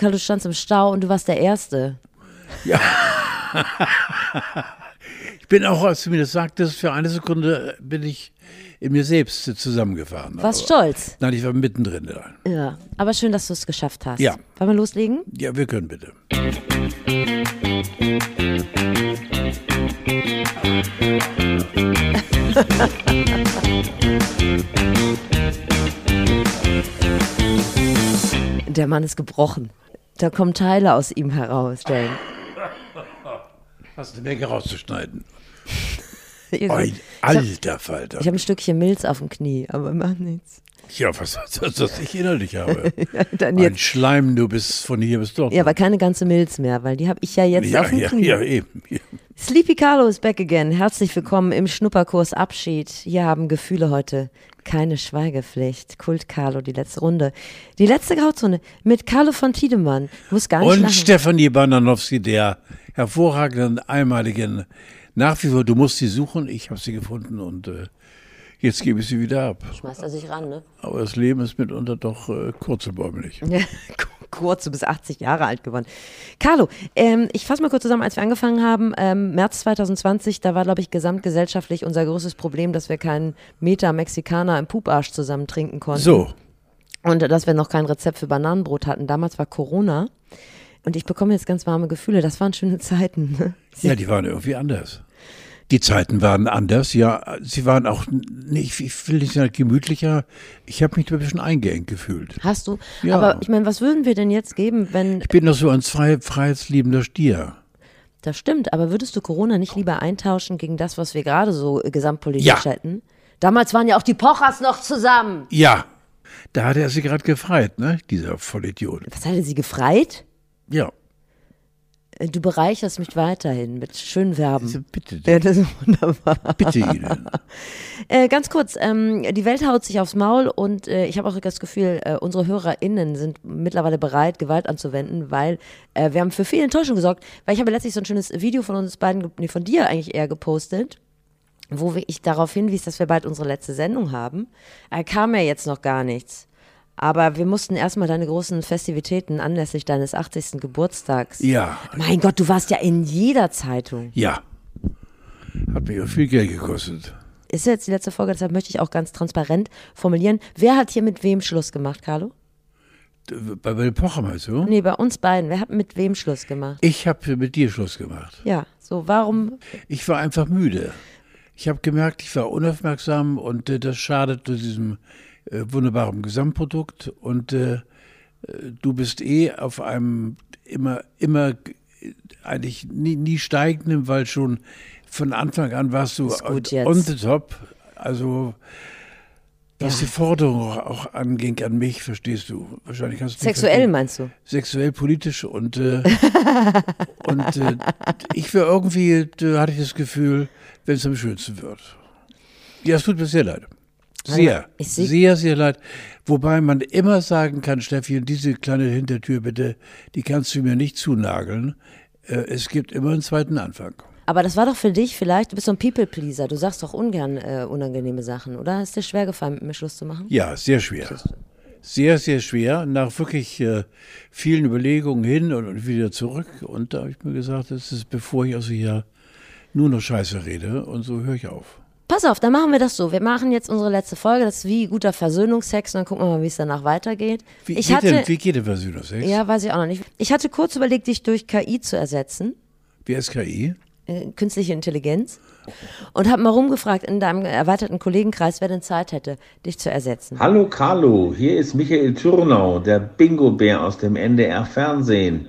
Carlo, du standst im Stau und du warst der Erste. Ja. ich bin auch, als du mir das sagtest, für eine Sekunde bin ich in mir selbst zusammengefahren. Warst stolz? Nein, ich war mittendrin. Ja, aber schön, dass du es geschafft hast. Ja. Wollen wir loslegen? Ja, wir können bitte. Der Mann ist gebrochen. Da kommen Teile aus ihm heraus, Jane. Hast eine Menge rauszuschneiden. Ich Ein alter Falter. habe ein Stückchen Milz auf dem Knie, aber macht nichts. Ja, was das, das ich innerlich habe. Dann Ein jetzt, Schleim, du bist von hier bis dort. ja, aber keine ganze Milz mehr, weil die habe ich ja jetzt ja, auf dem ja, Knie. ja, eben. Ja. Sleepy Carlo ist back again. Herzlich willkommen im Schnupperkurs Abschied. Hier haben Gefühle heute keine Schweigepflicht. Kult Carlo, die letzte Runde. Die letzte Grauzone mit Carlo von Tiedemann. Muss gar nicht Und lachen. Stefanie Bananowski, der hervorragenden, einmaligen, nach wie vor, du musst sie suchen, ich habe sie gefunden und äh, jetzt gebe ich sie wieder ab. Schmeißt er sich ran, ne? Aber das Leben ist mitunter doch äh, kurzebäumlich. Ja, kurz, du bist 80 Jahre alt geworden. Carlo, ähm, ich fasse mal kurz zusammen, als wir angefangen haben, ähm, März 2020, da war, glaube ich, gesamtgesellschaftlich unser größtes Problem, dass wir keinen Meter Mexikaner im Puparsch zusammen trinken konnten. So, Und dass wir noch kein Rezept für Bananenbrot hatten. Damals war Corona. Und ich bekomme jetzt ganz warme Gefühle. Das waren schöne Zeiten. ne? ja, die waren irgendwie anders. Die Zeiten waren anders, ja, sie waren auch nicht, ich will nicht sagen gemütlicher, ich habe mich ein bisschen eingeengt gefühlt. Hast du? Ja. Aber ich meine, was würden wir denn jetzt geben, wenn. Ich bin doch so ein frei, freiheitsliebender Stier. Das stimmt, aber würdest du Corona nicht lieber eintauschen gegen das, was wir gerade so äh, gesamtpolitisch Ja. hätten? Damals waren ja auch die Pochers noch zusammen. Ja, da hat er sich gerade gefreit, ne, dieser Vollidiot. Was hatte sie gefreit? Ja, Du bereicherst mich weiterhin mit schönen Verben. also bitte, Ja, das ist wunderbar. bitte Ihnen. Äh, ganz kurz, ähm, die Welt haut sich aufs Maul und äh, ich habe auch das Gefühl, äh, unsere HörerInnen sind mittlerweile bereit, Gewalt anzuwenden, weil äh, wir haben für viel Enttäuschung gesorgt, weil ich habe letztlich so ein schönes Video von uns beiden, nee, von dir eigentlich eher gepostet, wo ich darauf hinwies, dass wir bald unsere letzte Sendung haben. Da kam ja jetzt noch gar nichts. Aber wir mussten erstmal deine großen Festivitäten anlässlich deines 80. Geburtstags. Ja, Mein Gott, du warst ja in jeder Zeitung. ja. Hat mir auch viel Geld gekostet. ist jetzt die letzte Folge, deshalb möchte ich auch ganz transparent formulieren. Wer hat hier mit wem Schluss gemacht, Carlo? Bei, bei Pocher meinst du? Nee, bei uns beiden. Wer hat mit wem Schluss gemacht? Ich habe mit dir Schluss gemacht. Ja, so, warum? Ich war einfach müde. Ich habe gemerkt, ich war unaufmerksam und äh, das schadet diesem äh, wunderbaren Gesamtprodukt. Und äh, äh, du bist eh auf einem immer, immer äh, eigentlich nie, nie steigenden, weil schon von Anfang an warst du on, on the top. Also was Ja. die Forderung auch, anging an mich, verstehst du? Wahrscheinlich hast du Sexuell verstehen meinst du? sexuell, politisch und, äh, und äh, ich war irgendwie, hatte ich das Gefühl, wenn es am schönsten wird. Ja, es tut mir sehr leid. Sehr, seh- sehr, sehr leid. Wobei man immer sagen kann, Steffi, und diese kleine Hintertür bitte, die kannst du mir nicht zunageln. Äh, es gibt immer einen zweiten Anfang. Aber das war doch für dich vielleicht, du bist so ein People-Pleaser, du sagst doch ungern äh, unangenehme Sachen, oder? Ist dir schwer gefallen, mit mir Schluss zu machen? Ja, sehr schwer. Sehr, sehr schwer. Nach wirklich äh, vielen Überlegungen hin und, und wieder zurück. Und da habe ich mir gesagt, das ist, bevor ich also hier nur noch Scheiße rede, und so höre ich auf. Pass auf, dann machen wir das so. Wir machen jetzt unsere letzte Folge, das ist wie guter Versöhnungsex, und dann gucken wir mal, wie es danach weitergeht. Wie, ich geht, hatte, denn, wie geht der Versöhnungsex? ja, weiß ich auch noch nicht. Ich hatte kurz überlegt, dich durch KI zu ersetzen. Wie ist KI? äh, künstliche Intelligenz und habe mal rumgefragt in deinem erweiterten Kollegenkreis, wer denn Zeit hätte, dich zu ersetzen. Hallo Carlo, hier ist Michael Thürnau, der Bingo-Bär aus dem NDR Fernsehen.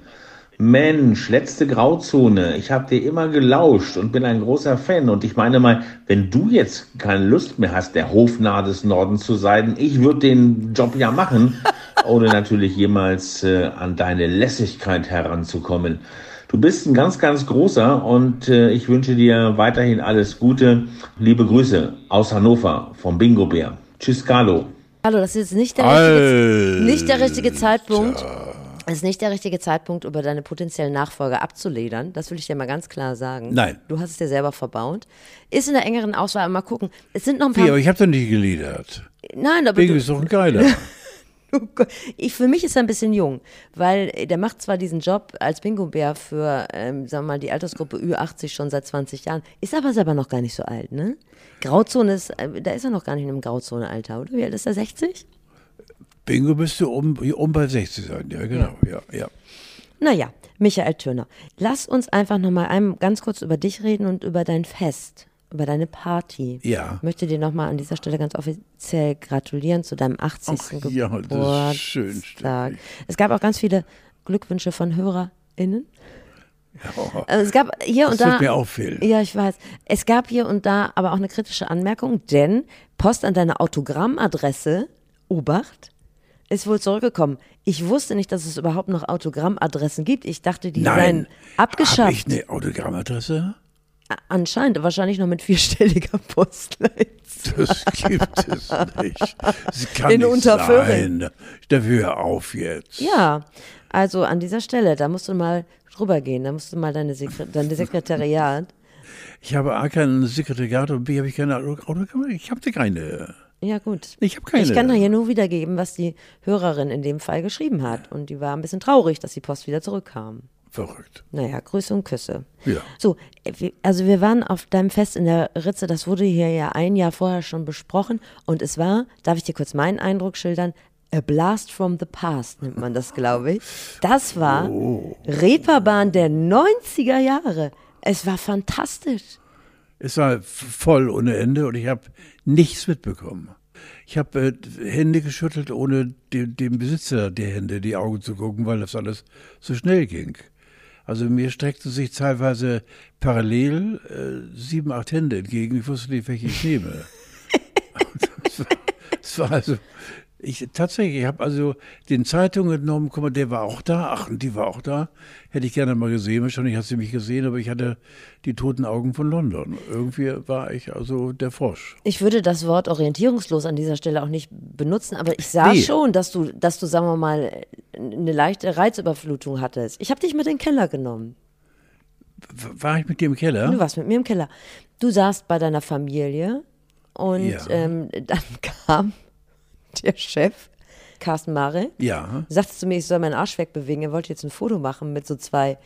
Mensch, letzte Grauzone. Ich habe dir immer gelauscht und bin ein großer Fan. Und ich meine mal, wenn du jetzt keine Lust mehr hast, der Hofnarr des Nordens zu sein, ich würde den Job ja machen, ohne natürlich jemals äh, an deine Lässigkeit heranzukommen. Du bist ein ganz, ganz großer und äh, ich wünsche dir weiterhin alles Gute. Liebe Grüße aus Hannover vom Bingo Bär. Tschüss, Carlo. Hallo, das ist jetzt nicht der richtige, nicht der richtige Zeitpunkt. Es ist nicht der richtige Zeitpunkt, über deine potenziellen Nachfolger abzuledern. Das will ich dir mal ganz klar sagen. Nein. Du hast es dir selber verbaut. Ist in der engeren Auswahl mal gucken. Es sind noch ein Wie, paar. aber ich habe doch nicht geliedert. nein, aber Bingo du, ist doch ein geiler. Ich, für mich ist er ein bisschen jung, weil der macht zwar diesen Job als Bingo-Bär für, ähm, sagen wir mal, die Altersgruppe Ü80 schon seit 20 Jahren, ist aber selber noch gar nicht so alt, ne? Grauzone ist, äh, da ist er noch gar nicht im Grauzone-Alter, oder? Wie alt ist er, 60? Bingo müsste um, um bei 60 sein, ja, genau, ja, ja. ja. Naja, Michael Türner, lass uns einfach nochmal ganz kurz über dich reden und über dein Fest über deine Party. Ja. Ich möchte dir nochmal an dieser Stelle ganz offiziell gratulieren zu deinem 80. Ach, Geburtstag. Ja, das ist schön. Stark. Es gab auch ganz viele Glückwünsche von HörerInnen. Ja, also es gab hier und da. mir auffällen. Ja, ich weiß. Es gab hier und da aber auch eine kritische Anmerkung, denn Post an deine Autogrammadresse, Obacht, ist wohl zurückgekommen. Ich wusste nicht, dass es überhaupt noch Autogrammadressen gibt. Ich dachte, die Nein. seien abgeschafft. Habe ich eine Autogrammadresse? Anscheinend, wahrscheinlich noch mit vierstelliger Postleitzahl. Das gibt es nicht. Das kann In nicht sein. Dafür hör auf jetzt. Ja, also an dieser Stelle, da musst du mal drüber gehen. Da musst du mal deine, Sekre deine Sekretariat. Ich habe A kein Sekretariat und B habe ich keine Autogramme. Ich habe keine. Ja, gut. Ich habe keine. Ich kann da hier nur wiedergeben, was die Hörerin in dem Fall geschrieben hat. Und die war ein bisschen traurig, dass die Post wieder zurückkam. Verrückt. Naja, Grüße und Küsse. Ja. So, also wir waren auf deinem Fest in der Ritze, das wurde hier ja ein Jahr vorher schon besprochen und es war, darf ich dir kurz meinen Eindruck schildern, A Blast from the Past nennt man das, glaube ich. Das war oh. Reeperbahn der 90er Jahre. Es war fantastisch. Es war voll ohne Ende und ich habe nichts mitbekommen. Ich habe äh, Hände geschüttelt, ohne dem, dem Besitzer der Hände die Augen zu gucken, weil das alles so schnell ging. Also mir streckten sich teilweise parallel äh, sieben, acht Hände entgegen. Ich wusste nicht, welche ich nehme. das war also ich tatsächlich, ich habe also den Zeitungen entnommen, guck mal, der war auch da, ach, und die war auch da. Hätte ich gerne mal gesehen, wahrscheinlich hat sie mich gesehen, aber ich hatte die toten Augen von London. Irgendwie war ich also der Frosch. Ich würde das Wort orientierungslos an dieser Stelle auch nicht benutzen, aber ich sah nee. schon, dass du, dass du, sagen wir mal, eine leichte Reizüberflutung hattest. Ich habe dich mit in den Keller genommen. War ich mit dir im Keller? Du warst mit mir im Keller. Du saßt bei deiner Familie und ja. ähm, dann kam der Chef, Carsten Mare, ja. sagte zu mir, ich soll meinen Arsch wegbewegen. Er wollte jetzt ein Foto machen mit so zwei,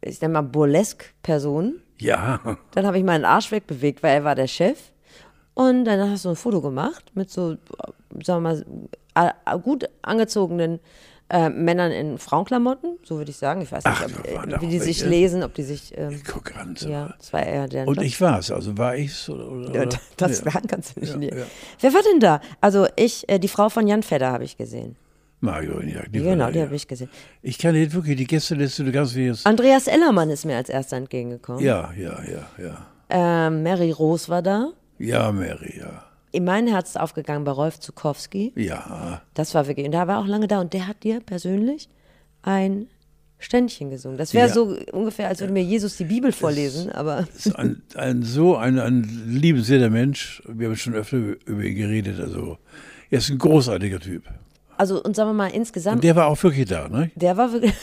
ich nenne mal Burlesque-Personen. Ja. Dann habe ich meinen Arsch wegbewegt, weil er war der Chef. Und dann hast du ein Foto gemacht mit so, sagen wir mal, gut angezogenen äh, Männern in Frauenklamotten, so würde ich sagen. Ich weiß nicht, Ach, ob, äh, wie die sich lesen, ob die sich. Ähm, ich gucke an. So. Ja, das war eher der. Und Job. ich war es, also war ich es? Oder, oder, ja, das ja. kannst du nicht. Ja, ja. Wer war denn da? Also ich, äh, die Frau von Jan Fedder habe ich gesehen. Mario, ja. Die genau, die habe ich gesehen. Ich kann jetzt wirklich die Gästeliste, du kannst wie jetzt. Andreas Ellermann ist mir als erster entgegengekommen. Ja, ja, ja, ja. Ähm, Mary Rose war da. Ja, Mary, ja in mein Herz aufgegangen bei Rolf Zukowski. Ja. Das war wirklich, und da war auch lange da und der hat dir persönlich ein Ständchen gesungen. Das wäre ja. so ungefähr, als würde mir Jesus die Bibel vorlesen, es, aber. Ist ein, ein, so ein, ein liebenswerter Mensch. Wir haben schon öfter über ihn geredet. Also, er ist ein großartiger Typ. Also, und sagen wir mal insgesamt. Und der war auch wirklich da, ne? Der war wirklich.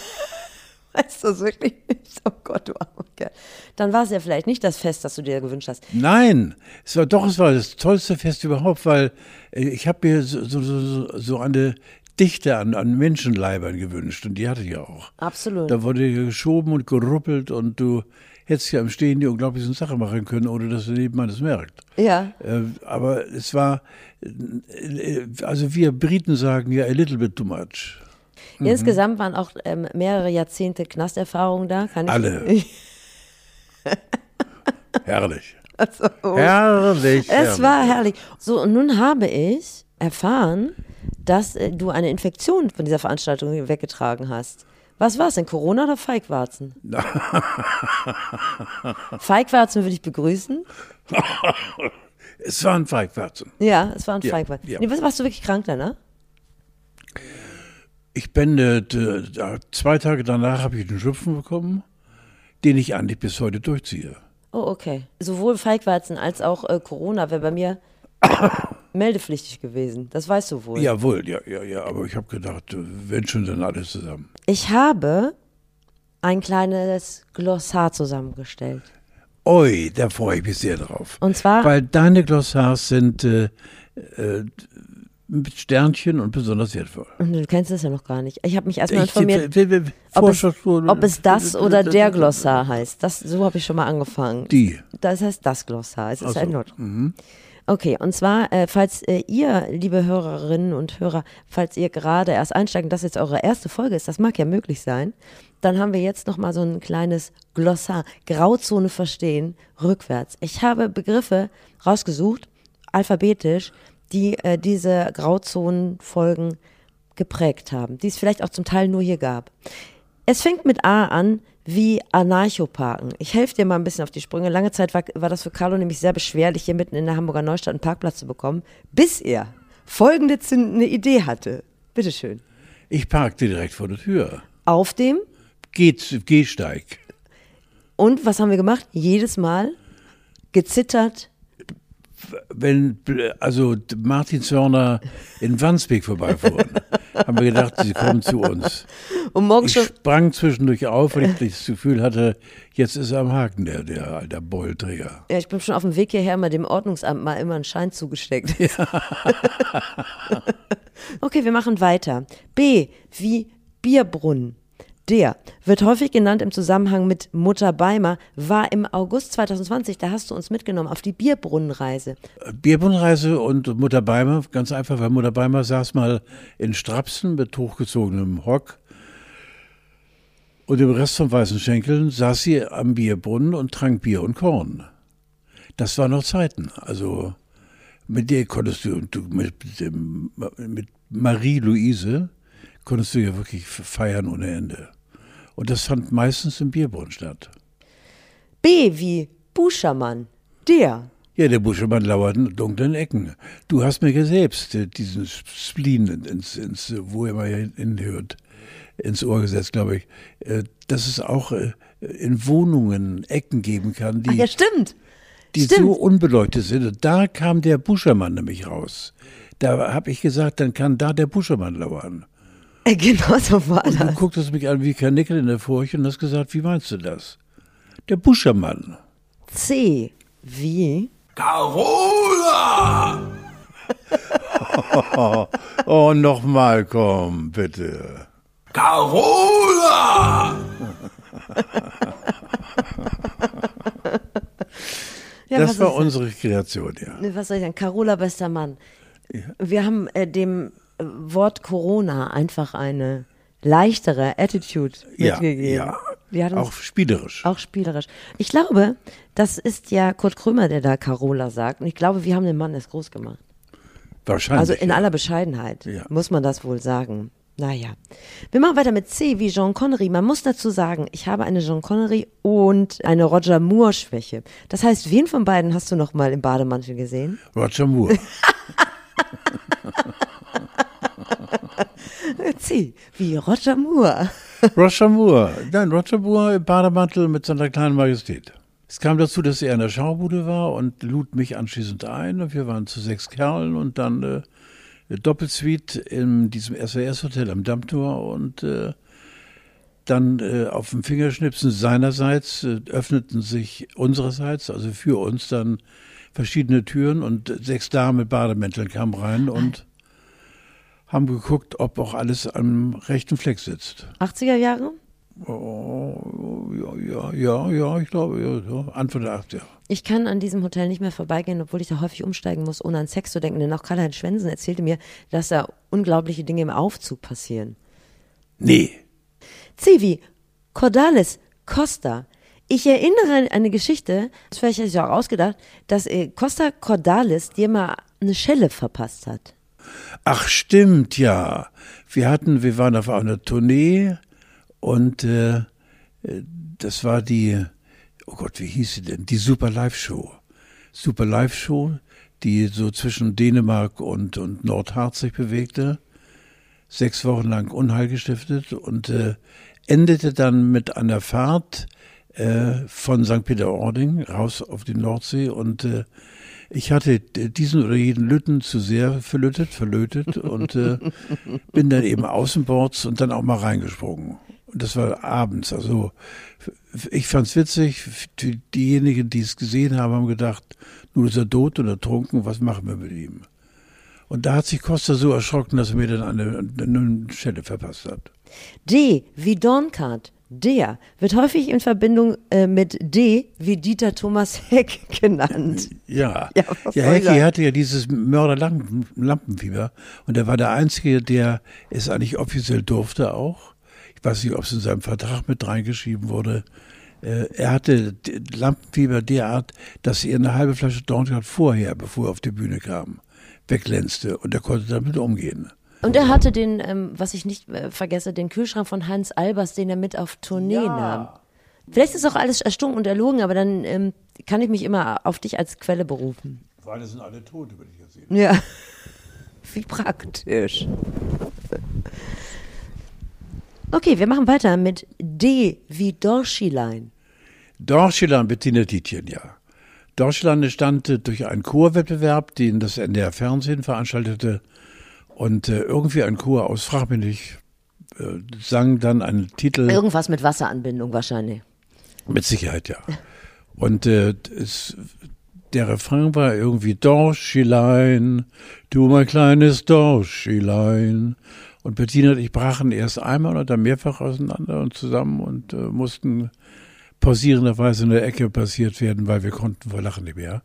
Weißt du wirklich nicht? Oh Gott, du armer Kerl. Dann war es ja vielleicht nicht das Fest, das du dir gewünscht hast. Nein, es war doch, es war das tollste Fest überhaupt, weil äh, ich habe mir so, so, so, so eine Dichte an, an Menschenleibern gewünscht und die hatte ich auch. Absolut. Da wurde geschoben und geruppelt und du hättest ja im Stehen die unglaublichen Sachen machen können, ohne dass der Nebenmann es merkt. Ja. Äh, aber es war, äh, also wir Briten sagen ja a little bit too much. Mhm. Insgesamt waren auch ähm, mehrere Jahrzehnte Knasterfahrung da. Kann ich Alle. herrlich. Also, oh. Herrlich. Es herrlich. war herrlich. So, und nun habe ich erfahren, dass äh, du eine Infektion von dieser Veranstaltung weggetragen hast. Was war es denn, Corona oder Feigwarzen? Feigwarzen würde ich begrüßen. es waren Feigwarzen. Ja, es waren ja, Feigwarzen. Ja. Nee, warst du wirklich krank da, ne? Ich bin, äh, zwei Tage danach habe ich einen Schnupfen bekommen, den ich eigentlich bis heute durchziehe. Oh, okay. Sowohl Feigwarzen als auch äh, Corona wäre bei mir meldepflichtig gewesen. Das weißt du wohl. Jawohl, ja, ja, ja. Aber ich habe gedacht, wenn schon, dann alles zusammen. Ich habe ein kleines Glossar zusammengestellt. Oi, da freue ich mich sehr drauf. Und zwar? Weil deine Glossars sind äh, äh, mit Sternchen und besonders wertvoll. Du kennst es ja noch gar nicht. Ich habe mich erstmal informiert, ob es, ob es das oder der Glossar heißt. Das, so habe ich schon mal angefangen. Die. Das heißt das Glossar. Es ist so. ein Not. Okay, und zwar, äh, falls äh, ihr, liebe Hörerinnen und Hörer, falls ihr gerade erst einsteigt und das jetzt eure erste Folge ist, das mag ja möglich sein, dann haben wir jetzt nochmal so ein kleines Glossar, Grauzone verstehen, rückwärts. Ich habe Begriffe rausgesucht, alphabetisch, die äh, diese Grauzonenfolgen geprägt haben, die es vielleicht auch zum Teil nur hier gab. Es fängt mit A an, wie Anarchoparken. Ich helfe dir mal ein bisschen auf die Sprünge. Lange Zeit war, war das für Carlo nämlich sehr beschwerlich, hier mitten in der Hamburger Neustadt einen Parkplatz zu bekommen, bis er folgende zündende Idee hatte. Bitteschön. Ich parkte direkt vor der Tür. Auf dem Geht, Gehsteig. und was haben wir gemacht? Jedes Mal gezittert. Wenn also Martin Zörner in Wandsbek vorbeifuhren, haben wir gedacht, sie kommen zu uns. Und morgen Ich sprang zwischendurch auf, weil ich das Gefühl hatte, jetzt ist er am Haken, der, der, der Beulträger. Ja, ich bin schon auf dem Weg hierher mal dem Ordnungsamt mal immer einen Schein zugesteckt. okay, wir machen weiter. B wie Bierbrunnen. Der wird häufig genannt im Zusammenhang mit Mutter Beimer, war im August 2020, da hast du uns mitgenommen auf die Bierbrunnenreise. Bierbrunnenreise und Mutter Beimer, ganz einfach, weil Mutter Beimer saß mal in Strapsen mit hochgezogenem Rock und im Rest von weißen Schenkeln saß sie am Bierbrunnen und trank Bier und Korn. Das waren noch Zeiten. Also mit der konntest du, mit, mit Marie-Louise konntest du ja wirklich feiern ohne Ende. Und das fand meistens im Bierbrunnen statt. B wie Buschermann. Der. Ja, der Buschemann lauert in dunklen Ecken. Du hast mir ja selbst äh, diesen Spleen ins, ins wo immer hinhört, ins Ohr gesetzt, glaube ich, äh, dass es auch äh, in Wohnungen Ecken geben kann, Ach die, ja, stimmt. die stimmt. so unbeleuchtet sind. Und da kam der Buschermann nämlich raus. Da habe ich gesagt, dann kann da der Buschermann lauern. Äh, Genau so war Und du das. gucktest mich an wie Karnickel in der Furche und hast gesagt, wie meinst du das? Der Buschermann. C wie Carola! Oh, nochmal, komm, bitte. Carola! ja, das war unsere Kreation, ja. Ne, was soll ich sagen, Carola bester Mann. Wir haben äh, dem Wort Corona einfach eine leichtere Attitude Ja, mitgegeben. ja. Uns Auch spielerisch. auch spielerisch. Ich glaube, das ist ja Kurt Krömer, der da Carola sagt. Und ich glaube, wir haben den Mann erst groß gemacht. Wahrscheinlich. Also in ja. aller Bescheidenheit Ja. muss man das wohl sagen. Naja. Wir machen weiter mit C wie Jean Connery. Man muss dazu sagen, ich habe eine Jean Connery und eine Roger Moore Schwäche. Das heißt, wen von beiden hast du noch mal im Bademantel gesehen? Roger Moore. C wie Roger Moore. Roger Moore. Nein, Roger Moore im Bademantel mit seiner kleinen Majestät. Es kam dazu, dass er in der Schaubude war und lud mich anschließend ein. Und wir waren zu sechs Kerlen und dann äh, Doppelsuite in diesem SAS-Hotel am Dammtor und äh, dann äh, auf dem Fingerschnipsen seinerseits äh, öffneten sich unsererseits, also für uns dann verschiedene Türen und sechs Damen mit Bademänteln kamen rein und haben geguckt, ob auch alles am rechten Fleck sitzt. 80er Jahre? Oh, ja, ja, ja, ich glaube, ja, Anfang der 80er. Ich kann an diesem Hotel nicht mehr vorbeigehen, obwohl ich da häufig umsteigen muss, ohne an Sex zu denken. Denn auch Karl-Heinz Schwensen erzählte mir, dass da unglaubliche Dinge im Aufzug passieren. Nee. Wie Cordalis Costa. Ich erinnere an eine Geschichte, das vielleicht hätte ich auch ausgedacht, dass äh, Costa Cordalis dir mal eine Schelle verpasst hat. Ach, stimmt, ja. Wir hatten, wir waren auf einer Tournee und äh, das war die, oh Gott, wie hieß sie denn? Die Super Live Show. Super Live Show, die so zwischen Dänemark und, und Nordharz sich bewegte. Sechs Wochen lang Unheil gestiftet und äh, endete dann mit einer Fahrt äh, von St. Peter-Ording raus auf die Nordsee und äh, ich hatte diesen oder jeden Lütten zu sehr verlötet, verlötet und äh, bin dann eben außenbords und dann auch mal reingesprungen. Und das war abends. Also ich fand's witzig. Die- Diejenigen, die es gesehen haben, haben gedacht, nun ist er tot oder ertrunken, was machen wir mit ihm? Und da hat sich Costa so erschrocken, dass er mir dann eine, eine Stelle verpasst hat. D wie Dorncard. Der wird häufig in Verbindung äh, mit D wie Dieter Thomas Heck genannt. Ja, Ja, ja, Hecki hatte ja dieses Mörderlampenfieber und er war der Einzige, der es eigentlich offiziell durfte auch. Ich weiß nicht, ob es in seinem Vertrag mit reingeschrieben wurde. Äh, Er hatte Lampenfieber derart, dass er eine halbe Flasche Dorncard vorher, bevor er auf die Bühne kam, wegglänzte und er konnte damit umgehen. Und er hatte den, ähm, was ich nicht äh, vergesse, den Kühlschrank von Hans Albers, den er mit auf Tournee nahm. Vielleicht ist auch alles erstunken und erlogen, aber dann ähm, kann ich mich immer auf dich als Quelle berufen. Vor allem sind alle tot, würde ich ja sehen. Ja. Wie praktisch. Okay, wir machen weiter mit D wie Dorschilein. Dorschelan Bettina Tietjen, ja. Dorschelan entstand durch einen Chorwettbewerb, den das NDR Fernsehen veranstaltete. Und äh, irgendwie ein Chor aus, frag mich nicht, äh, sang dann einen Titel. Irgendwas mit Wasseranbindung wahrscheinlich. Mit Sicherheit, ja. Und äh, es, der Refrain war irgendwie Dorschelan, du mein kleines Dorschelan. Und Bettina und ich brachen erst einmal dann mehrfach auseinander und zusammen und äh, mussten pausierenderweise in der Ecke passiert werden, weil wir konnten vor Lachen nicht mehr.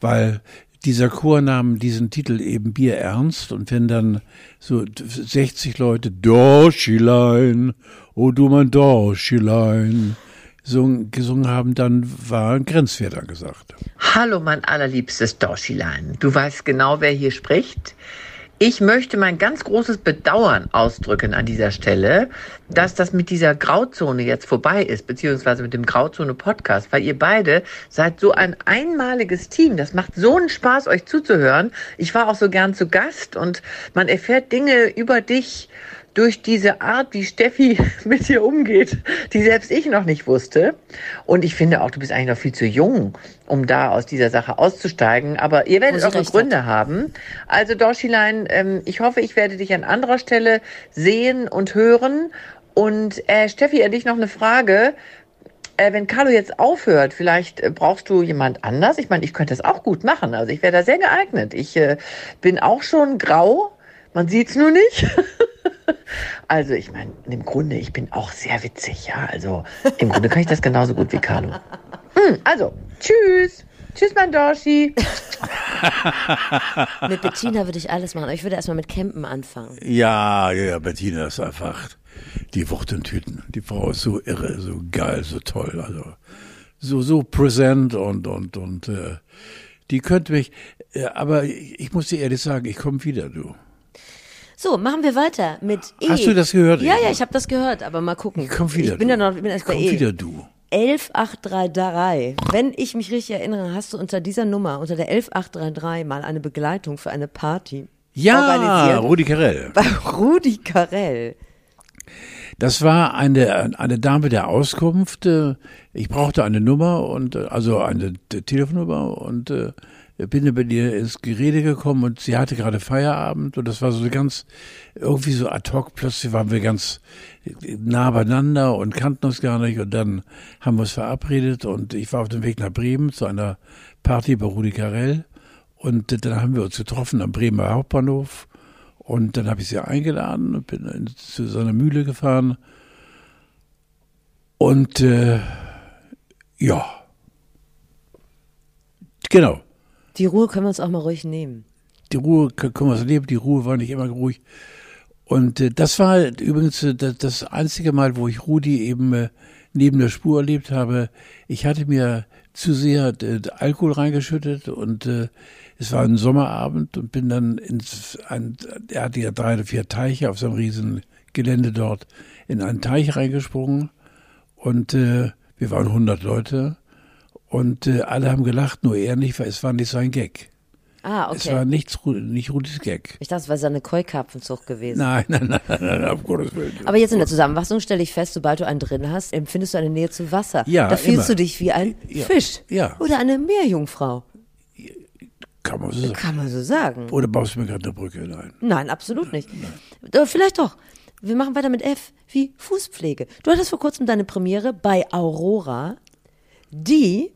Weil dieser Chor nahm diesen Titel eben Bier ernst und wenn dann so 60 Leute Dorschelan, oh du mein Dorschelan, gesungen, haben, dann war ein Grenzwert angesagt. Hallo, mein allerliebstes Dorschilein. Du weißt genau, wer hier spricht. Ich möchte mein ganz großes Bedauern ausdrücken an dieser Stelle, dass das mit dieser Grauzone jetzt vorbei ist, beziehungsweise mit dem Grauzone-Podcast, weil ihr beide seid so ein einmaliges Team. Das macht so einen Spaß, euch zuzuhören. Ich war auch so gern zu Gast und man erfährt Dinge über dich, durch diese Art, wie Steffi mit dir umgeht, die selbst ich noch nicht wusste. Und ich finde auch, du bist eigentlich noch viel zu jung, um da aus dieser Sache auszusteigen. Aber ihr werdet eure recht hat. Gründe haben. Also Dorschilein, ähm, ich hoffe, ich werde dich an anderer Stelle sehen und hören. Und äh, Steffi, an dich noch eine Frage. Äh, wenn Carlo jetzt aufhört, vielleicht äh, brauchst du jemand anders. Ich meine, ich könnte das auch gut machen. Also ich wäre da sehr geeignet. Ich äh, bin auch schon grau. Man sieht's nur nicht. Also ich meine, im Grunde, ich bin auch sehr witzig, ja. Also im Grunde kann ich das genauso gut wie Carlo. Hm, also, tschüss. Tschüss, mein Dorschi. Mit Bettina würde ich alles machen, aber ich würde erstmal mit Campen anfangen. Ja, ja, ja, Bettina ist einfach die Wucht in Tüten. Die Frau ist so irre, so geil, so toll. Also so, so präsent und, und, und äh, die könnte mich, äh, aber ich, ich muss dir ehrlich sagen, ich komme wieder, du. So, machen wir weiter mit E. Hast du das gehört Ja, ja, ich habe das gehört, aber mal gucken. Komm wieder. Ich bin du. ja noch, ich bin erst bei Komm E. wieder, du. 11833. Wenn ich mich richtig erinnere, hast du unter dieser Nummer, unter der 11833 mal eine Begleitung für eine Party Ja. Rudi Carell. Bei Rudi Carell. Das war eine, eine Dame der Auskunft. Ich brauchte eine Nummer und äh, also eine Telefonnummer und äh, bin über ihr ins Gerede gekommen und sie hatte gerade Feierabend und das war so ganz irgendwie so ad hoc. Plötzlich waren wir ganz nah beieinander und kannten uns gar nicht und dann haben wir uns verabredet und ich war auf dem Weg nach Bremen zu einer Party bei Rudi Carell und äh, dann haben wir uns getroffen am Bremer Hauptbahnhof und dann habe ich sie eingeladen und bin in, zu seiner Mühle gefahren. Und äh, ja, genau. Die Ruhe können wir uns auch mal ruhig nehmen. Die Ruhe können wir uns nehmen, die Ruhe war nicht immer ruhig. Und äh, das war übrigens äh, das, einzige Mal, wo ich Rudi eben äh, neben der Spur erlebt habe. Ich hatte mir zu sehr äh, Alkohol reingeschüttet und äh, es war ein Sommerabend und bin dann ins, ein, er hatte ja drei oder vier Teiche auf seinem riesen Gelände dort, in einen Teich reingesprungen und äh, wir waren 100 Leute und äh, alle haben gelacht, nur er nicht, weil es war nicht sein Gag. Ah, Es war okay. nichts, nicht Rudis Gag. Ich dachte, es wäre seine Keukarpfenzucht gewesen. Nein, nein, nein, nein, nein, auf Gottes Willen. Aber jetzt in der Zusammenfassung stelle ich fest, sobald du einen drin hast, empfindest du eine Nähe zu Wasser. Ja, Da fühlst immer. du dich wie ein Ja, Fisch. ja. Oder eine Meerjungfrau. Kann man so sagen. Kann man so sagen. Oder baust du mir gerade eine Brücke? Nein. Nein, absolut nicht. Äh, Vielleicht doch. Wir machen weiter mit F wie Fußpflege. Du hattest vor kurzem deine Premiere bei Aurora. Die,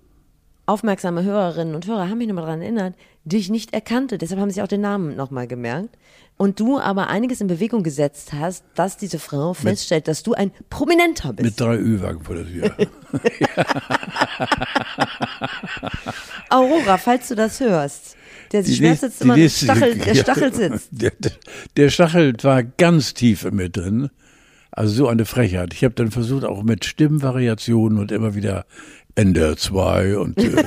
aufmerksame Hörerinnen und Hörer haben mich nochmal daran erinnert, dich nicht erkannte. Deshalb haben sie auch den Namen nochmal gemerkt. Und du aber einiges in Bewegung gesetzt hast, dass diese Frau feststellt, dass du ein Prominenter bist. Mit drei Ü-Wagen vor der Tür. Aurora, falls du das hörst. Der Die Schmerz sitzt immer, nächste- Stachel, der ja. Stachel sitzt. Der, der, der Stachel war ganz tief in mir drin. Also so eine Frechheit. Ich habe dann versucht, auch mit Stimmvariationen und immer wieder NDR 2 und äh,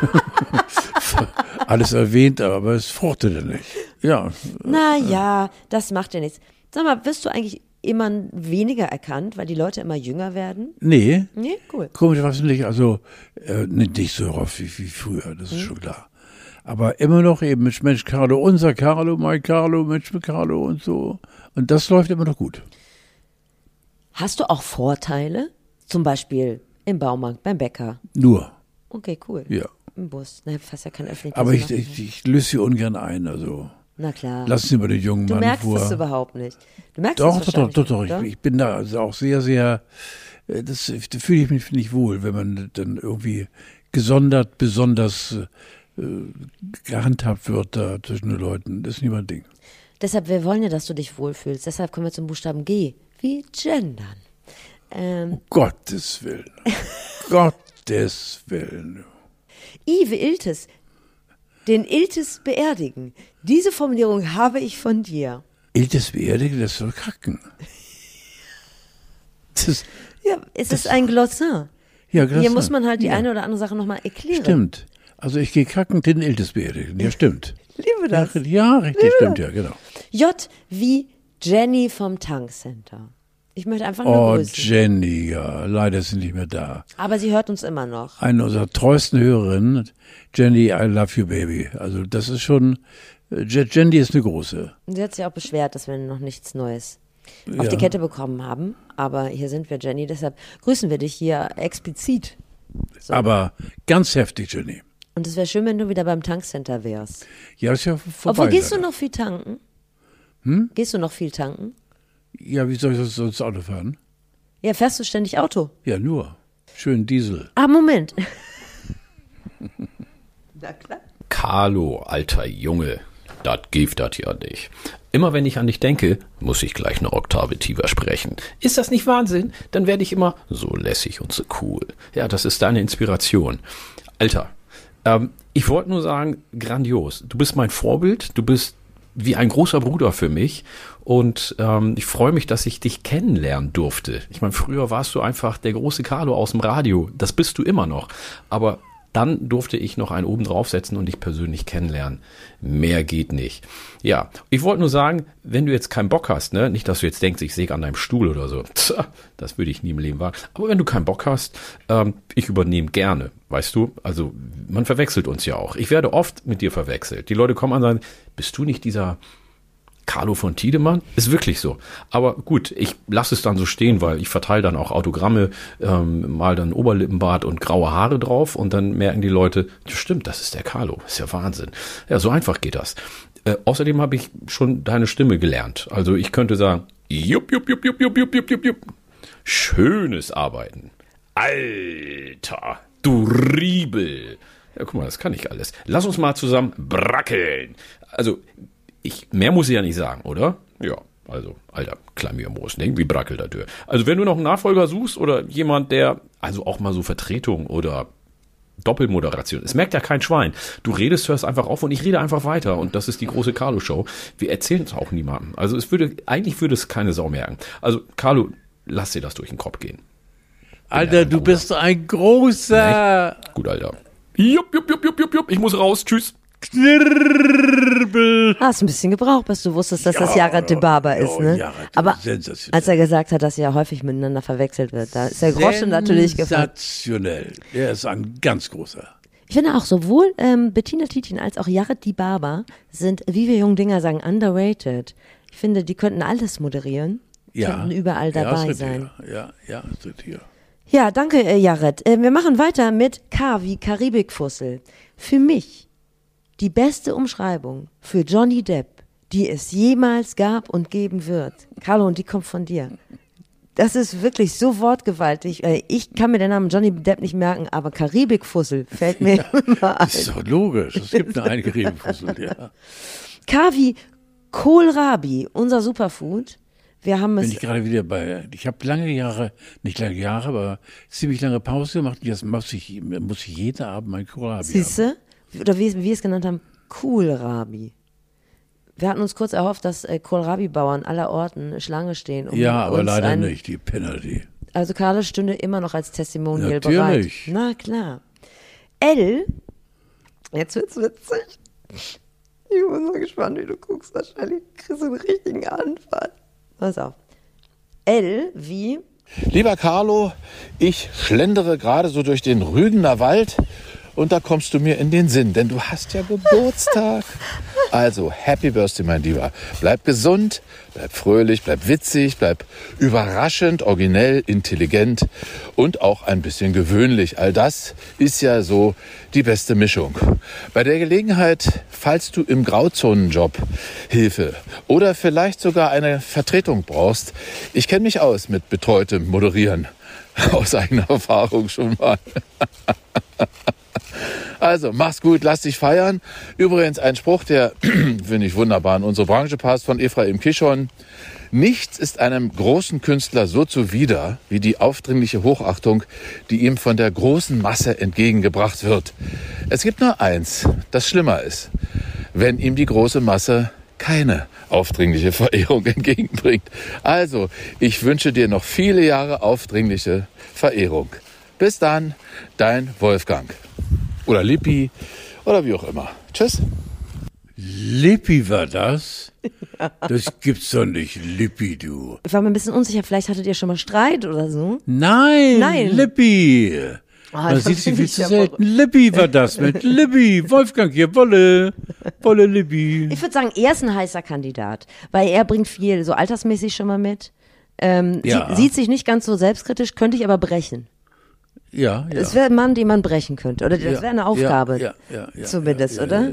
alles erwähnt, aber es fruchtete nicht. Ja, Na ja, das macht ja nichts. Sag mal, wirst du eigentlich immer weniger erkannt, weil die Leute immer jünger werden? nee, Nee, cool. komischerweise nicht. Also äh, nicht, so oft wie, wie früher, das ist schon klar. Aber immer noch eben mit Mensch Carlo, unser Carlo, mein Carlo, Mensch mit Carlo und so. Und das läuft immer noch gut. Hast du auch Vorteile? Zum Beispiel im Baumarkt, beim Bäcker. Nur, Okay, cool. ja. Im Bus. Na, fast ja kein öffentliches. Aber ich, ich, ich löse sie ungern ein. Also Na klar. lassen Sie mal den jungen du Mann merkst vor. es überhaupt nicht. Du merkst Doch, es doch, doch, doch, doch. wahrscheinlich Ich, ich bin da also auch sehr, sehr, äh, das da fühle ich mich nicht wohl, wenn man dann irgendwie gesondert, besonders äh, gehandhabt wird da zwischen den Leuten. Das ist nicht mein Ding. Deshalb, wir wollen ja, dass du dich wohlfühlst. Deshalb kommen wir zum Buchstaben G. Wie gendern. Ähm, Gottes Willen. Gottes Willen. I wie Iltis. Den Iltis beerdigen. Diese Formulierung habe ich von dir. Iltes beerdigen, das soll kacken. Das, Ja, es ist ein Glossar. ja, Hier das- muss man halt die ja, eine oder andere Sache nochmal erklären. Stimmt. Also ich gehe kacken, den Iltes beerdigen. Ja, stimmt. Liebe das. ja, richtig, stimmt, ja, genau. J wie Jenny vom Tankcenter. Ich möchte einfach nur Oh, grüßen. Jenny, ja, leider ist sie nicht mehr da. Aber sie hört uns immer noch. Eine unserer treuesten Hörerinnen, Jenny, I love you, baby. Also das ist schon, äh, Je- Jenny ist eine große. Und sie hat sich auch beschwert, dass wir noch nichts Neues auf Ja. die Kette bekommen haben. Aber hier sind wir, Jenny. Deshalb grüßen wir dich hier explizit. Aber ganz heftig, Jenny. Und es wäre schön, wenn du wieder beim Tankcenter wärst. Ja, ist ja vorbei. Obwohl, gehst du leider. noch viel tanken? Hm? Gehst du noch viel tanken? Ja, wie soll ich sonst- sonst Auto fahren? Ja, fährst du ständig Auto? Ja, nur. Schön Diesel. Ah, Moment. Na klar. Carlo, alter Junge, dat gibt dat ja nicht. Immer wenn ich an dich denke, muss ich gleich eine Oktave tiefer sprechen. Ist das nicht Wahnsinn? Dann werde ich immer so lässig und so cool. Ja, das ist deine Inspiration. Alter, ähm, ich wollte nur sagen, grandios. Du bist mein Vorbild, du bist wie ein großer Bruder für mich und ähm, ich freue mich, dass ich dich kennenlernen durfte. Ich meine, früher warst du einfach der große Carlo aus dem Radio. Das bist du immer noch. Aber dann durfte ich noch einen oben draufsetzen und dich persönlich kennenlernen. Mehr geht nicht. Ja, ich wollte nur sagen, wenn du jetzt keinen Bock hast, ne, nicht, dass du jetzt denkst, ich säge an deinem Stuhl oder so. Tja, das würde ich nie im Leben wagen. Aber wenn du keinen Bock hast, ähm, ich übernehme gerne, weißt du? Also man verwechselt uns ja auch. Ich werde oft mit dir verwechselt. Die Leute kommen an und sagen, bist du nicht dieser Carlo von Tiedemann? Ist wirklich so. Aber gut, ich lasse es dann so stehen, weil ich verteile dann auch Autogramme, ähm, mal dann Oberlippenbart und graue Haare drauf und dann merken die Leute, ja, stimmt, das ist der Carlo. Ist ja Wahnsinn. Ja, so einfach geht das. Äh, außerdem habe ich schon deine Stimme gelernt. Also ich könnte sagen, jupp, jupp, jupp, jupp, jupp, jupp, jupp, jupp. Schönes Arbeiten. Alter, du Riebel. Ja, guck mal, das kann ich alles. Lass uns mal zusammen brackeln. Also, ich, mehr muss ich ja nicht sagen, oder? Ja, also, alter, Klamiermoos, ne? Wie brackelt der Tür. Also, wenn du noch einen Nachfolger suchst oder jemand, der, also auch mal so Vertretung oder Doppelmoderation. Es merkt ja kein Schwein. Du redest, hörst einfach auf und ich rede einfach weiter. Und das ist die große Carlo-Show. Wir erzählen es auch niemandem. Also es würde, eigentlich würde es keine Sau merken. Also, Carlo, lass dir das durch den Kopf gehen. Alter, du bist ein großer Gut, Alter. Jupp, jupp, jupp, jupp, jupp, jupp. Ich muss raus. Tschüss. Knirbel. Hast ein bisschen gebraucht, bis du wusstest, dass das Jared de Barber ist, ja, ne? Jared, Aber als er gesagt hat, dass sie ja häufig miteinander verwechselt wird, da ist der Groschen natürlich gefallen. Sensationell. Er ist ein ganz großer. Ich finde auch sowohl ähm, Bettina Tietjen als auch Jared Di Barber sind, wie wir jungen Dinger sagen, underrated. Ich finde, die könnten alles moderieren, Ja. könnten überall ja, dabei sein. Ja, ja, ist richtig. Ja. Ja, danke, äh, Jared. Äh, wir machen weiter mit K wie Karibikfussel. Für mich die beste Umschreibung für Johnny Depp, die es jemals gab und geben wird. Carlo, und die kommt von dir. Das ist wirklich so wortgewaltig. Äh, Ich kann mir den Namen Johnny Depp nicht merken, aber Karibikfussel fällt mir immer ein. Ist doch logisch. Es gibt eine einige Fussel, ja. Kavi Kohlrabi, unser Superfood. Wir haben Bin es. ich gerade wieder bei. Ich habe lange Jahre, nicht lange Jahre, aber ziemlich lange Pause gemacht. Jetzt muss ich, muss ich jeden Abend mein Kohlrabi. Siehste? Oder wie wie wir es genannt haben, Kohlrabi. Wir hatten uns kurz erhofft, dass äh, Kohlrabi-Bauern aller Orten Schlange stehen. Um Ja, aber leider ein- nicht, die Penner, die. Also Carla stünde immer noch als Testimonial Natürlich. bereit. Na klar. L, jetzt wird's witzig. Ich bin so gespannt, wie du guckst. Wahrscheinlich kriegst du einen richtigen Anfall. Pass auf. L wie Lieber Carlo, ich schlendere gerade so durch den Rügener Wald und da kommst du mir in den Sinn, denn du hast ja Geburtstag. Also, Happy Birthday, mein Lieber. Bleib gesund, bleib fröhlich, bleib witzig, bleib überraschend, originell, intelligent und auch ein bisschen gewöhnlich. All das ist ja so die beste Mischung. Bei der Gelegenheit, falls du im Grauzonenjob Hilfe oder vielleicht sogar eine Vertretung brauchst, ich kenne mich aus mit betreutem Moderieren. Aus eigener Erfahrung schon mal. Also, mach's gut, lass dich feiern. Übrigens ein Spruch, der, finde ich wunderbar, in unsere Branche passt, von Ephraim Kishon. Nichts ist einem großen Künstler so zuwider wie die aufdringliche Hochachtung, die ihm von der großen Masse entgegengebracht wird. Es gibt nur eins, das schlimmer ist, wenn ihm die große Masse keine aufdringliche Verehrung entgegenbringt. Also, ich wünsche dir noch viele Jahre aufdringliche Verehrung. Bis dann, dein Wolfgang. Oder Lippi oder wie auch immer. Tschüss. Lippi war das? Das gibt's doch nicht, Lippi, du. Ich war mir ein bisschen unsicher, vielleicht hattet ihr schon mal Streit oder so. Nein, Nein. Lippi. Man das sieht sie viel zu selten. Lippi war das mit Lippi. Wolfgang hier, Wolle. Wolle Lippi. Ich würde sagen, er ist ein heißer Kandidat, weil er bringt viel, so altersmäßig schon mal mit. Ähm, Ja. sieht sich nicht ganz so selbstkritisch, könnte ich aber brechen. Ja, ja. Das wäre ein Mann, den man brechen könnte. Oder das Ja, wäre eine Aufgabe. ja, ja, ja, zumindest, ja, oder?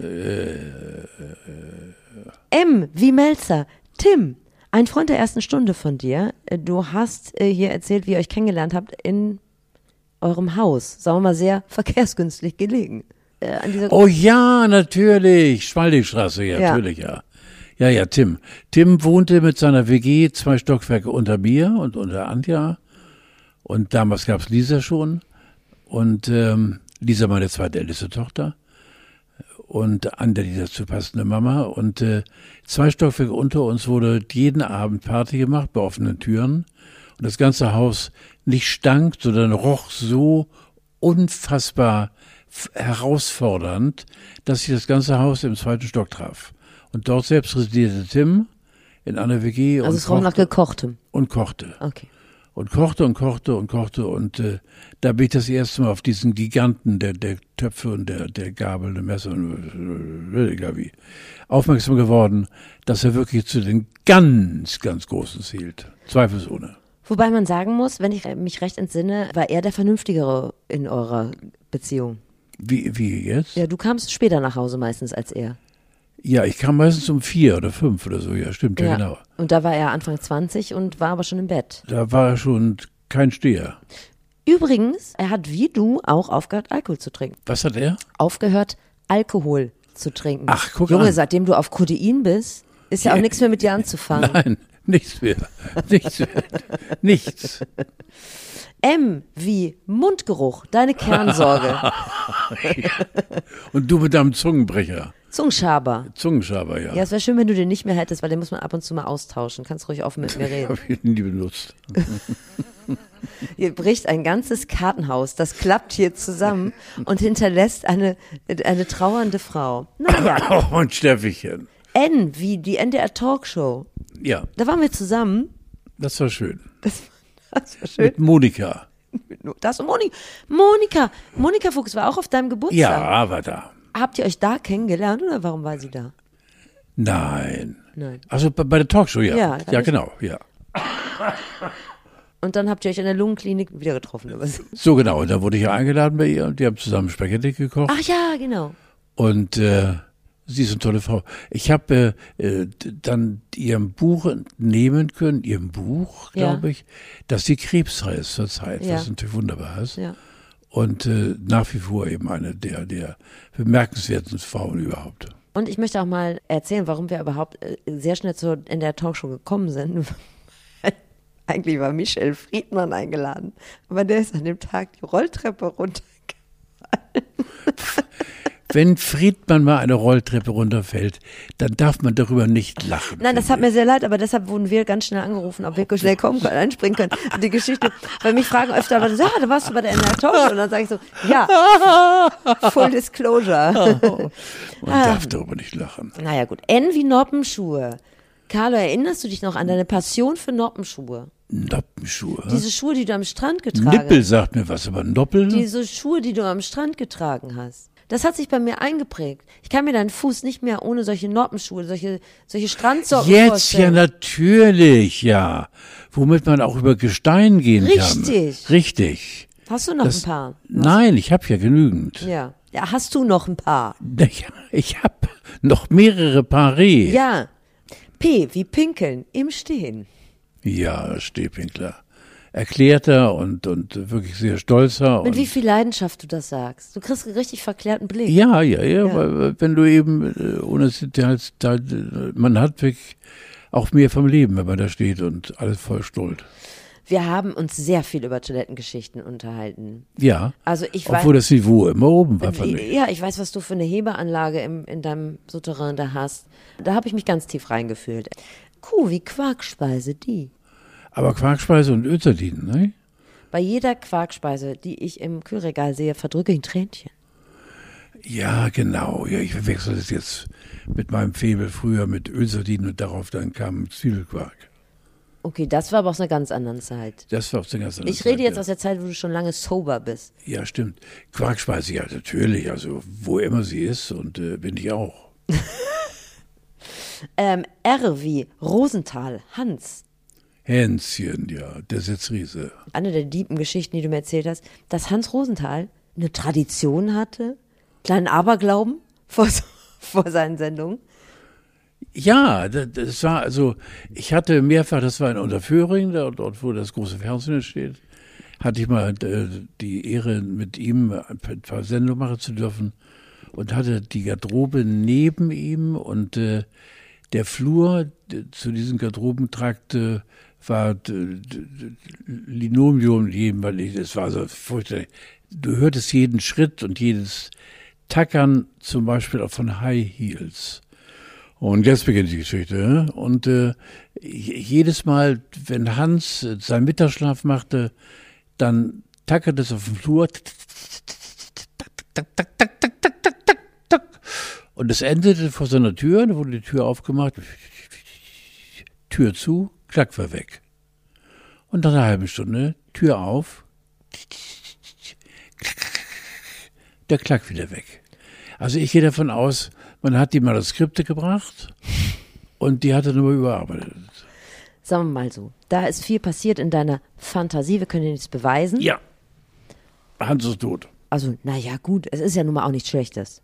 M wie Melzer. Tim, ein Freund der ersten Stunde von dir. Äh, Du hast äh, hier erzählt, wie ihr euch kennengelernt habt in eurem Haus. Sagen wir mal sehr verkehrsgünstig gelegen. Äh, Oh ja, natürlich. Schwaldingstraße, ja, Ja. natürlich, ja. Ja, ja, Tim. Tim wohnte mit seiner WG zwei Stockwerke unter mir und unter Antja. Und damals gab's Lisa schon. Und ähm, Lisa meine zweitälteste Tochter. Und Anja die dazu passende Mama. Und äh, zwei Stockwerke unter uns wurde jeden Abend Party gemacht bei offenen Türen. Und das ganze Haus nicht stank, sondern roch so unfassbar herausfordernd, dass sich das ganze Haus im zweiten Stock traf. Und dort selbst residierte Tim in einer WG also und, es roch nach kochte, gekochtem. und kochte. Okay. Und kochte und kochte und kochte. Und äh, da bin ich das erste Mal auf diesen Giganten der, der Töpfe und der, der Gabel, der Messer, und, äh, egal wie, aufmerksam geworden, dass er wirklich zu den ganz, ganz Großen zählt. Zweifelsohne. Wobei man sagen muss, wenn ich mich recht entsinne, war er der Vernünftigere in eurer Beziehung. Wie, wie jetzt? Ja, du kamst später nach Hause meistens als er. Ja, ich kam meistens um vier oder fünf oder so, ja, stimmt, ja, genau. Und da war er Anfang 20 und war aber schon im Bett. Da war er schon kein Steher. Übrigens, er hat wie du auch aufgehört, Alkohol zu trinken. Was hat er? Aufgehört, Alkohol zu trinken. Ach, guck Junge, an. seitdem du auf Codein bist, ist ja auch nichts mehr mit dir anzufangen. Nein, nichts mehr. Nichts mehr. Nichts. M wie Mundgeruch, deine Kernsorge. Und du mit deinem Zungenbrecher. Zungenschaber. Zungenschaber, ja. Ja, es wäre schön, wenn du den nicht mehr hättest, weil den muss man ab und zu mal austauschen. Kannst ruhig offen mit mir reden. Ich nie benutzt. Hier bricht ein ganzes Kartenhaus, das klappt hier zusammen und hinterlässt eine, eine trauernde Frau. Naja, Oh, und Steffichen. N wie die NDR Talkshow. Ja, Da waren wir zusammen. das war schön. Das war schön. Mit Monika. Das und Monika. Monika. Monika Fuchs war auch auf deinem Geburtstag. Ja, war da. Habt ihr euch da kennengelernt oder warum war sie da? Nein. Nein. Also bei, bei der Talkshow, ja. Ja, Ja, genau, ja. Und dann habt ihr euch in der Lungenklinik wieder getroffen. Oder was? So genau. Und da wurde ich ja eingeladen bei ihr und die haben zusammen Spaghetti gekocht. Ach ja, genau. Und äh, Sie ist eine tolle Frau. Ich habe äh, äh, dann ihrem Buch nehmen können, ihrem Buch, Ja. glaube ich, dass sie krebsfrei ist zurzeit, Ja. was natürlich wunderbar ist. Ja. Und äh, nach wie vor eben eine der, der bemerkenswerten Frauen überhaupt. Und ich möchte auch mal erzählen, warum wir überhaupt äh, sehr schnell zu, in der Talkshow gekommen sind. Eigentlich war Michel Friedmann eingeladen, aber der ist an dem Tag die Rolltreppe runtergefallen. Wenn Friedmann mal eine Rolltreppe runterfällt, dann darf man darüber nicht lachen. Nein, das hat mir sehr leid, aber deshalb wurden wir ganz schnell angerufen, ob wir schnell kommen können, einspringen können. Und die Geschichte, weil mich fragen öfter, aber, ja, da warst du bei der NR Talkshow. Und dann sage ich so, ja, Full Disclosure. Man darf darüber nicht lachen. Naja, gut. N wie Noppenschuhe. Carlo, erinnerst du dich noch an deine Passion für Noppenschuhe? Noppenschuhe. Diese Schuhe, die du am Strand getragen Nippel hast. sagt mir was, aber Noppel? Diese Schuhe, die du am Strand getragen hast. Das hat sich bei mir eingeprägt. Ich kann mir deinen Fuß nicht mehr ohne solche Noppenschuhe, solche, solche Strandsocken Jetzt ja vorstellen. natürlich, ja. Womit man auch über Gestein gehen Richtig. kann. Richtig. Hast du noch Das- ein paar? Nein, ich habe ja genügend. Ja. Ja, hast du noch ein paar? Ich, ich habe noch mehrere Paare. Ja. P wie Pinkeln im Stehen. Ja, Stehpinkler. Erklärter und, und wirklich sehr stolzer. Mit und wie viel Leidenschaft du das sagst. Du kriegst einen richtig verklärten Blick. Ja, ja, ja, Weil, wenn du eben äh, ohne äh, man hat wirklich auch mehr vom Leben, wenn man da steht und alles voll Stolz. Wir haben uns sehr viel über Toilettengeschichten unterhalten. Ja. Also ich Obwohl weiß, das Niveau immer oben war, fand ich. ja, ich weiß, was du für eine Hebeanlage im, in deinem Souterrain da hast. Da habe ich mich ganz tief reingefühlt. Kuh wie Quarkspeise, die. Aber Quarkspeise und Özerin, ne? Bei jeder Quarkspeise, die ich im Kühlregal sehe, verdrücke ich ein Tränchen. Ja, genau. Ja, ich verwechsel das jetzt mit meinem Febel früher mit Ölsardinen und darauf dann kam Zwiebelquark. Okay, das war aber aus einer ganz anderen Zeit. Das war aus der ganzen Ich rede jetzt aus der Zeit, wo du schon lange sober bist. Ja, stimmt. Quarkspeise, ja, natürlich. Also, wo immer sie ist und äh, bin ich auch. Ähm, R wie Rosenthal, Hans. Hänschen, ja, der Sitzriese. Eine der lieben Geschichten, die du mir erzählt hast, dass Hans Rosenthal eine Tradition hatte, kleinen Aberglauben vor, vor seinen Sendungen. Ja, das, war also, ich hatte mehrfach, das war in Unterföhring, da, dort wo das große Fernsehen steht, hatte ich mal äh, die Ehre, mit ihm ein paar Sendungen machen zu dürfen und hatte die Garderobe neben ihm und äh, der Flur zu diesem Garderobentrakt war d- d- d- Linoleum jedem, weil ich, es war so furchtbar. Du hörtest jeden Schritt und jedes Tackern zum Beispiel auch von High Heels. Und jetzt beginnt die Geschichte. ne? Und äh, jedes Mal, wenn Hans äh, seinen Mittagsschlaf machte, dann tackerte es auf dem Flur. Und es endete vor seiner Tür, da wurde die Tür aufgemacht, Tür zu, Klack war weg. Und nach einer halben Stunde, Tür auf, der Klack wieder weg. Also ich gehe davon aus, man hat die Manuskripte gebracht und die hat er nur überarbeitet. Sagen wir mal so, da ist viel passiert in deiner Fantasie, wir können dir nichts beweisen. Ja. Hans ist tot. Also, naja, gut, es ist ja nun mal auch nichts Schlechtes.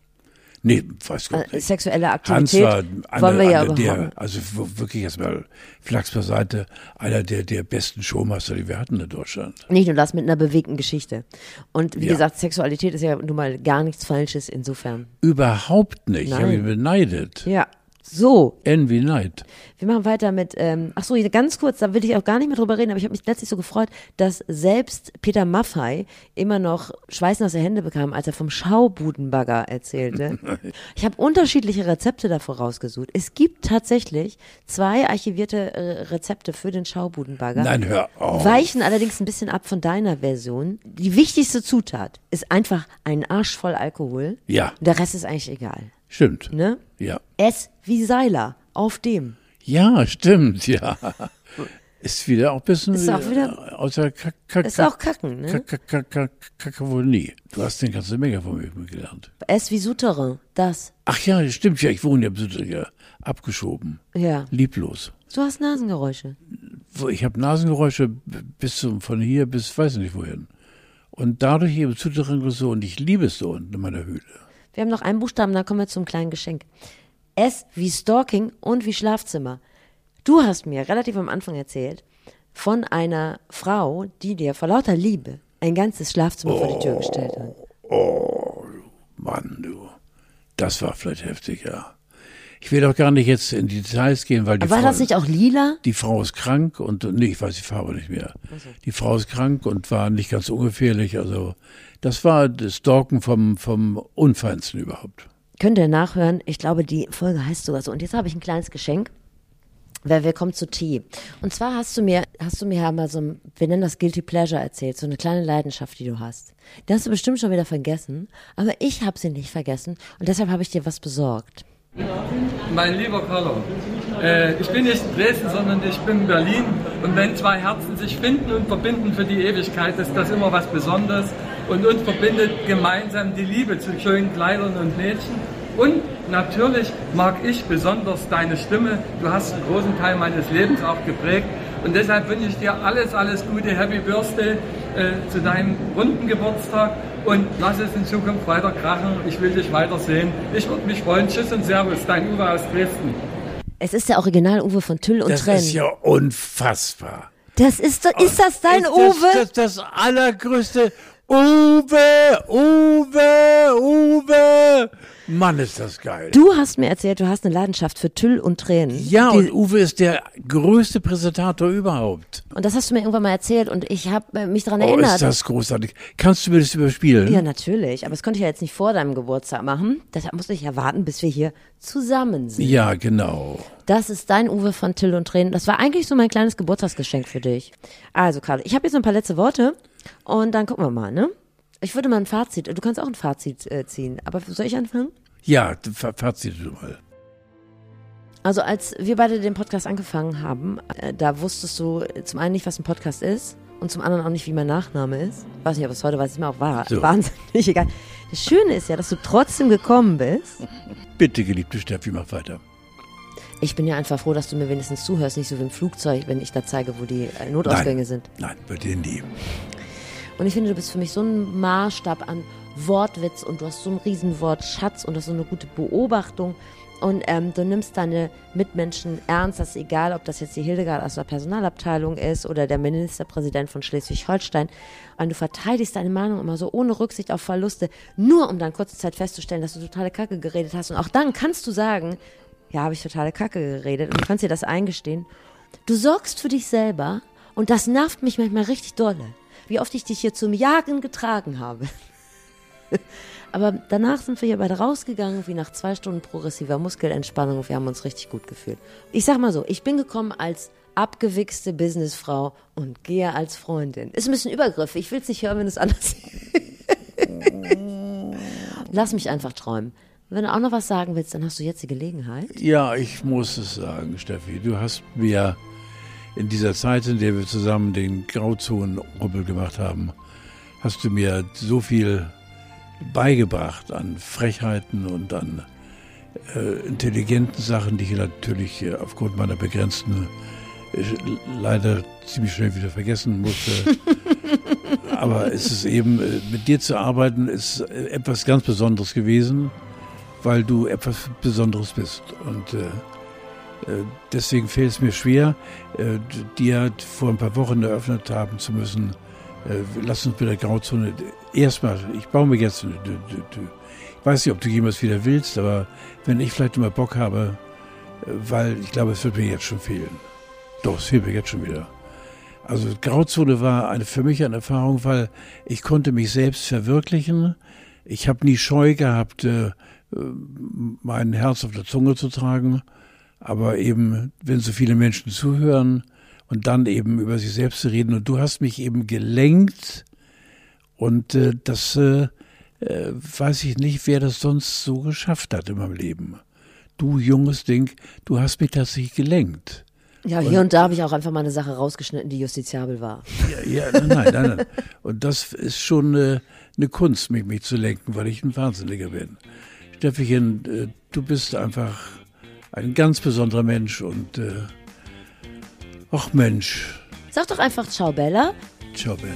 Nee, weiß Gott Äh, nicht. sexuelle Hans Aktivität war wollen einer, wir ja einer der, also wirklich erstmal Flachs beiseite, einer der, der besten Showmaster, die wir hatten in Deutschland. Nicht nur das mit einer bewegten Geschichte. Und wie Ja. gesagt, Sexualität ist ja nun mal gar nichts Falsches insofern. Überhaupt nicht. Ich Nein. habe ihn beneidet. Ja. So, Envy Night. wir machen weiter mit, ähm, ach so, ganz kurz, da will ich auch gar nicht mehr drüber reden, aber ich habe mich letztlich so gefreut, dass selbst Peter Maffei immer noch schweißnasse Hände bekam, als er vom Schaubudenbagger erzählte. ich habe unterschiedliche Rezepte davor rausgesucht. Es gibt tatsächlich zwei archivierte äh, Rezepte für den Schaubudenbagger. Nein, hör auf. Weichen allerdings ein bisschen ab von deiner Version. Die wichtigste Zutat ist einfach ein Arsch voll Alkohol. Ja, Der Rest ist eigentlich egal. Stimmt. Ne? Ja. S wie Seiler. Auf dem. Ja, stimmt, ja. Ist wieder auch ein bisschen Ist auch wieder- außer Kack, Kack, Ist auch Kacken, ne? Kack, Kack, Kack, Kakavonie. Du hast eine ganze Menge von mir gelernt. S wie Souterrain. Das. Ach ja, stimmt ja, ich wohne ja, bisschen, ja abgeschoben. Ja. Lieblos. Du hast Nasengeräusche. Ich habe Nasengeräusche bis zum, von hier bis weiß nicht wohin. Und dadurch eben Zuterrain so und ich liebe es so unten in meiner Höhle. Wir haben noch einen Buchstaben, dann kommen wir zum kleinen Geschenk. S wie Stalking und wie Schlafzimmer. Du hast mir relativ am Anfang erzählt von einer Frau, die dir vor lauter Liebe ein ganzes Schlafzimmer vor die Tür gestellt hat. Oh, Mann, du. Das war vielleicht heftig, ja. Ich will doch gar nicht jetzt in die Details gehen, weil die War Frau, das nicht auch lila? die Frau ist krank und nee, ich weiß die Farbe nicht mehr. Die Frau ist krank und war nicht ganz ungefährlich. Also das war das Stalken vom vom Unfeinsten überhaupt. Könnt ihr nachhören? Ich glaube, die Folge heißt sogar so. Und jetzt habe ich ein kleines Geschenk. Weil wir kommen zu Tee. Und zwar hast du mir, hast du mir ja mal so ein, wir nennen das Guilty Pleasure erzählt, so eine kleine Leidenschaft, die du hast. Die hast du bestimmt schon wieder vergessen, aber ich habe sie nicht vergessen und deshalb habe ich dir was besorgt. Mein lieber Carlo, äh, ich bin nicht in Dresden, sondern ich bin in Berlin. Und wenn zwei Herzen sich finden und verbinden für die Ewigkeit, ist das immer was Besonderes. Und uns verbindet gemeinsam die Liebe zu schönen Kleidern und Mädchen. Und natürlich mag ich besonders deine Stimme. Du hast einen großen Teil meines Lebens auch geprägt. Und deshalb wünsche ich dir alles, alles Gute, Happy Birthday äh, zu deinem runden Geburtstag. Und lass es in Zukunft weiter krachen. Ich will dich weitersehen. Ich würde mich freuen. Tschüss und Servus, dein Uwe aus Dresden. Es ist der Original-Uwe von Tüll und Das Trenn. ist ja unfassbar. das ist, ist das dein ist Uwe? Das, das, das allergrößte Uwe, Uwe, Uwe. Mann, ist das geil. Du hast mir erzählt, du hast eine Leidenschaft für Tüll und Tränen. ja, Die- und Uwe ist der größte Präsentator überhaupt. Und das hast du mir irgendwann mal erzählt und ich habe mich daran Oh, erinnert. ist das großartig. Kannst du mir das überspielen? ja, natürlich. Aber das konnte ich ja jetzt nicht vor deinem Geburtstag machen. Deshalb musste ich ja warten, bis wir hier zusammen sind. Ja, genau. Das ist dein Uwe von Till und Tränen. Das war eigentlich so mein kleines Geburtstagsgeschenk für dich. Also, Karl, ich habe jetzt noch ein paar letzte Worte und dann gucken wir mal, ne? Ich würde mal ein Fazit, du kannst auch ein Fazit äh, ziehen, aber soll ich anfangen? Ja, Fa- Fazit du mal. Also als wir beide den Podcast angefangen haben, äh, da wusstest du äh, zum einen nicht, was ein Podcast ist und zum anderen auch nicht, wie mein Nachname ist. Weiß nicht, ob es heute weiß, ist mir auch wahr. So. Wahnsinnig egal. Das Schöne ist ja, dass du trotzdem gekommen bist. Bitte, geliebte Steffi, mach weiter. Ich bin ja einfach froh, dass du mir wenigstens zuhörst, nicht so wie im Flugzeug, wenn ich da zeige, wo die äh, Notausgänge Nein. sind. Nein, bei dir nie. Und ich finde, du bist für mich so ein Maßstab an Wortwitz und du hast so einen Riesenwort Schatz und du hast so eine gute Beobachtung. Und ähm, du nimmst deine Mitmenschen ernst, das ist egal, ob das jetzt die Hildegard aus der Personalabteilung ist oder der Ministerpräsident von Schleswig-Holstein. Und du verteidigst deine Meinung immer so ohne Rücksicht auf Verluste, nur um dann kurze Zeit festzustellen, dass du totale Kacke geredet hast. Und auch dann kannst du sagen, ja, habe ich totale Kacke geredet und du kannst dir das eingestehen. Du sorgst für dich selber und das nervt mich manchmal richtig dolle. Wie oft ich dich hier zum Jagen getragen habe. Aber danach sind wir hier beide rausgegangen, wie nach zwei Stunden progressiver Muskelentspannung. Wir haben uns richtig gut gefühlt. Ich sag mal so, ich bin gekommen als abgewichste Businessfrau und gehe als Freundin. Ist ein bisschen übergriffig. Ich will es nicht hören, wenn es anders Lass mich einfach träumen. Wenn du auch noch was sagen willst, dann hast du jetzt die Gelegenheit. Ja, ich muss es sagen, Steffi. Du hast mir in dieser Zeit, in der wir zusammen den Grauzonen-Rubbel gemacht haben, hast du mir so viel beigebracht an Frechheiten und an äh, intelligenten Sachen, die ich natürlich äh, aufgrund meiner begrenzten äh, leider ziemlich schnell wieder vergessen musste. Aber es ist eben, äh, mit dir zu arbeiten, ist äh, etwas ganz Besonderes gewesen, weil du etwas Besonderes bist. Und äh, deswegen fällt es mir schwer, äh, dir vor ein paar Wochen eröffnet haben zu müssen, äh, lass uns mit der Grauzone erstmal, ich baue mir jetzt, du, ich weiß nicht, ob du jemals wieder willst, aber wenn ich vielleicht immer Bock habe, äh, weil ich glaube, es wird mir jetzt schon fehlen. Doch, es fehlt mir jetzt schon wieder. Also Grauzone war eine, für mich eine Erfahrung, weil ich konnte mich selbst verwirklichen. Ich habe nie Scheu gehabt, äh, mein Herz auf der Zunge zu tragen. Aber eben, wenn so viele Menschen zuhören und dann eben über sich selbst zu reden. Und du hast mich eben gelenkt. Und äh, das äh, äh, weiß ich nicht, wer das sonst so geschafft hat in meinem Leben. Du junges Ding, du hast mich tatsächlich gelenkt. Ja, hier und da habe ich auch einfach mal eine Sache rausgeschnitten, die justiziabel war. Ja, ja nein, nein, nein, nein. Und das ist schon äh, eine Kunst, mich, mich zu lenken, weil ich ein Wahnsinniger bin. Steffichen, äh, du bist einfach ein ganz besonderer Mensch und äh, ach Mensch. Sag doch einfach Ciao Bella. Ciao Bella.